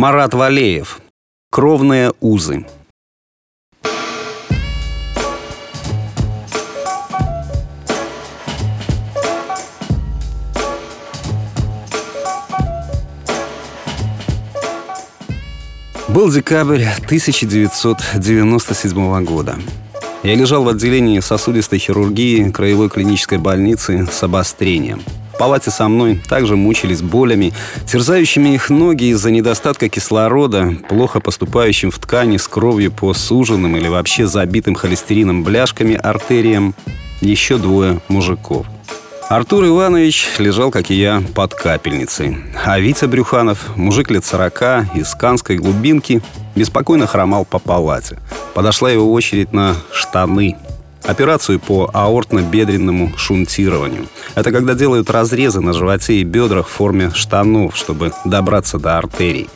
Марат Валеев. Кровные узы. Был декабрь 1997 года. Я лежал в отделении сосудистой хирургии краевой клинической больницы с обострением – палате со мной также мучились болями, терзающими их ноги из-за недостатка кислорода, плохо поступающим в ткани с кровью по суженным или вообще забитым холестерином бляшками артериям еще двое мужиков. Артур Иванович лежал, как и я, под капельницей. А Витя Брюханов, мужик лет сорока, из канской глубинки, беспокойно хромал по палате. Подошла его очередь на штаны – Операцию по аортно-бедренному шунтированию. Это когда делают разрезы на животе и бедрах в форме штанов, чтобы добраться до артерий.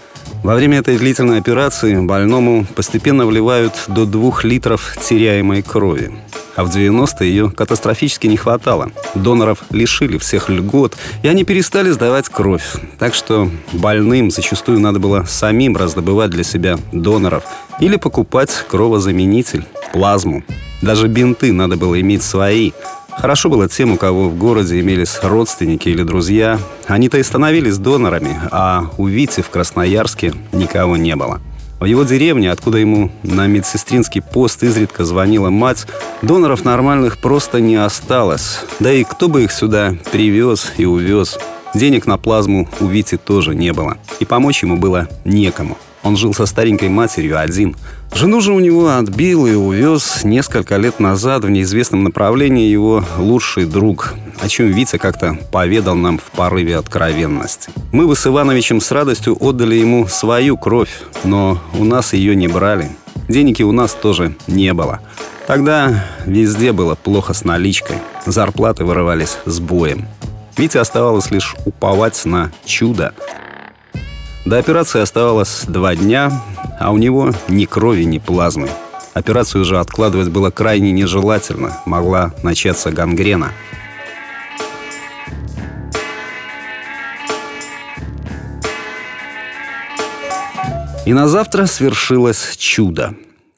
Во время этой длительной операции больному постепенно вливают до двух литров теряемой крови. А в 90-е ее катастрофически не хватало. Доноров лишили всех льгот, и они перестали сдавать кровь. Так что больным зачастую надо было самим раздобывать для себя доноров или покупать кровозаменитель, плазму. Даже бинты надо было иметь свои. Хорошо было тем, у кого в городе имелись родственники или друзья. Они-то и становились донорами, а у Вити в Красноярске никого не было. В его деревне, откуда ему на медсестринский пост изредка звонила мать, доноров нормальных просто не осталось. Да и кто бы их сюда привез и увез. Денег на плазму у Вити тоже не было. И помочь ему было некому. Он жил со старенькой матерью один. Жену же у него отбил и увез несколько лет назад в неизвестном направлении его лучший друг, о чем Витя как-то поведал нам в порыве откровенности. Мы бы с Ивановичем с радостью отдали ему свою кровь, но у нас ее не брали. Денег у нас тоже не было. Тогда везде было плохо с наличкой. Зарплаты вырывались с боем. Вите оставалось лишь уповать на чудо. До операции оставалось два дня, а у него ни крови, ни плазмы. Операцию уже откладывать было крайне нежелательно, могла начаться гангрена. И на завтра свершилось чудо.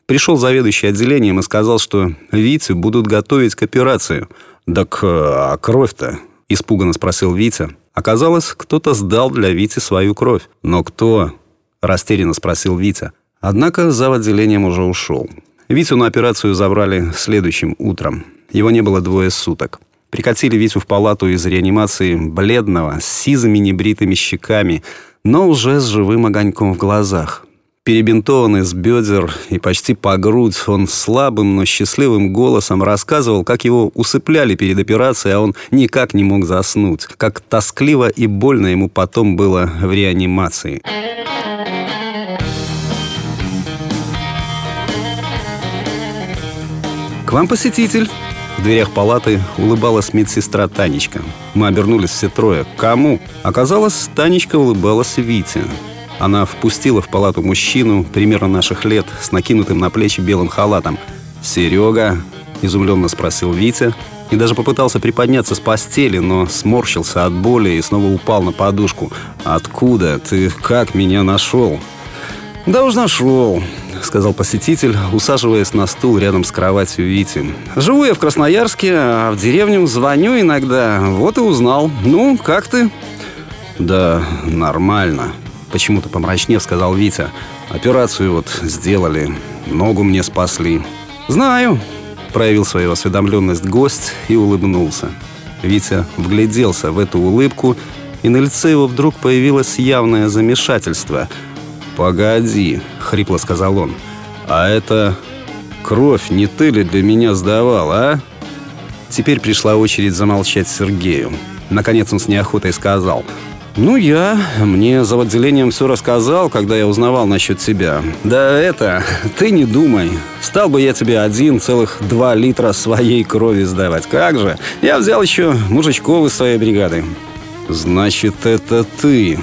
Пришел заведующий отделением и сказал, что Витю будут готовить к операции. «Так а кровь-то?» – испуганно спросил Витя. Оказалось, кто-то сдал для Вити свою кровь. Но кто? Растерянно спросил Витя. Однако зав. отделением уже ушел. Витю на операцию забрали следующим утром. Его не было двое суток. Прикатили Витю в палату из реанимации бледного, с сизыми небритыми щеками, но уже с живым огоньком в глазах. Перебинтованный с бедер и почти по грудь, он слабым, но счастливым голосом рассказывал, как его усыпляли перед операцией, а он никак не мог заснуть. Как тоскливо и больно ему потом было в реанимации. «К вам посетитель!» В дверях палаты улыбалась медсестра Танечка. Мы обернулись все трое. Кому? Оказалось, Танечка улыбалась Вите. Она впустила в палату мужчину примерно наших лет с накинутым на плечи белым халатом. «Серега?» – изумленно спросил Витя и даже попытался приподняться с постели, но сморщился от боли и снова упал на подушку. «Откуда? Ты как меня нашел?» «Да уж нашел», — сказал посетитель, усаживаясь на стул рядом с кроватью Вити. «Живу я в Красноярске, а в деревню звоню иногда. Вот и узнал. Ну, как ты?» «Да нормально», Почему-то помрачнев сказал Витя. Операцию вот сделали, ногу мне спасли. Знаю, проявил свою осведомленность гость и улыбнулся. Витя вгляделся в эту улыбку, и на лице его вдруг появилось явное замешательство. «Погоди», — хрипло сказал он, — «а это кровь не ты ли для меня сдавал, а?» Теперь пришла очередь замолчать Сергею. Наконец он с неохотой сказал — ну, я. Мне за отделением все рассказал, когда я узнавал насчет тебя. Да это, ты не думай. Стал бы я тебе один целых два литра своей крови сдавать. Как же? Я взял еще мужичков из своей бригады. Значит, это ты,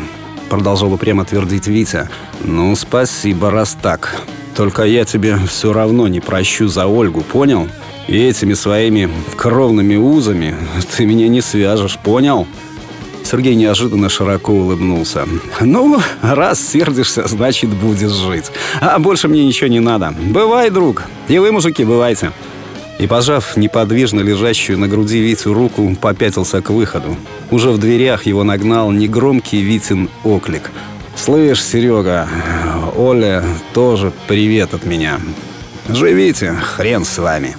продолжал упрямо твердить Витя. Ну, спасибо, раз так. Только я тебе все равно не прощу за Ольгу, понял? И этими своими кровными узами ты меня не свяжешь, понял? Сергей неожиданно широко улыбнулся. «Ну, раз сердишься, значит, будешь жить. А больше мне ничего не надо. Бывай, друг. И вы, мужики, бывайте». И, пожав неподвижно лежащую на груди Витю руку, попятился к выходу. Уже в дверях его нагнал негромкий Витин оклик. «Слышь, Серега, Оля тоже привет от меня. Живите, хрен с вами».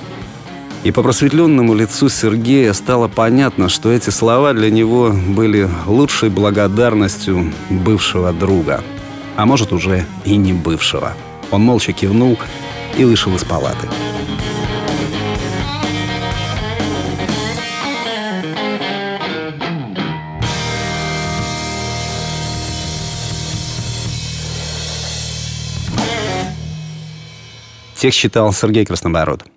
И по просветленному лицу Сергея стало понятно, что эти слова для него были лучшей благодарностью бывшего друга. А может, уже и не бывшего. Он молча кивнул и вышел из палаты. Текст читал Сергей Краснобород.